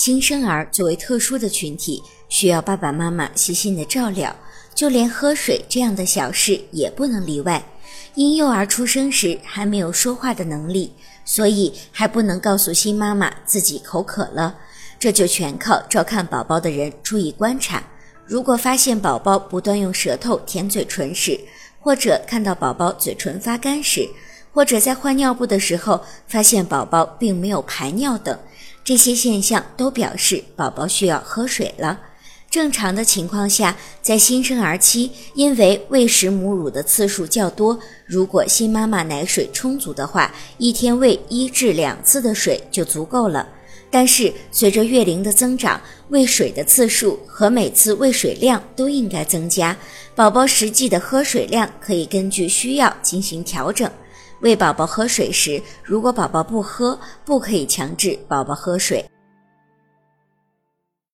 新生儿作为特殊的群体，需要爸爸妈妈细心的照料，就连喝水这样的小事也不能例外。婴幼儿出生时还没有说话的能力，所以还不能告诉新妈妈自己口渴了，这就全靠照看宝宝的人注意观察。如果发现宝宝不断用舌头舔嘴唇时，或者看到宝宝嘴唇发干时，或者在换尿布的时候发现宝宝并没有排尿等，这些现象都表示宝宝需要喝水了。正常的情况下，在新生儿期，因为喂食母乳的次数较多，如果新妈妈奶水充足的话，一天喂一至两次的水就足够了。但是随着月龄的增长，喂水的次数和每次喂水量都应该增加。宝宝实际的喝水量可以根据需要进行调整。喂宝宝喝水时，如果宝宝不喝，不可以强制宝宝喝水。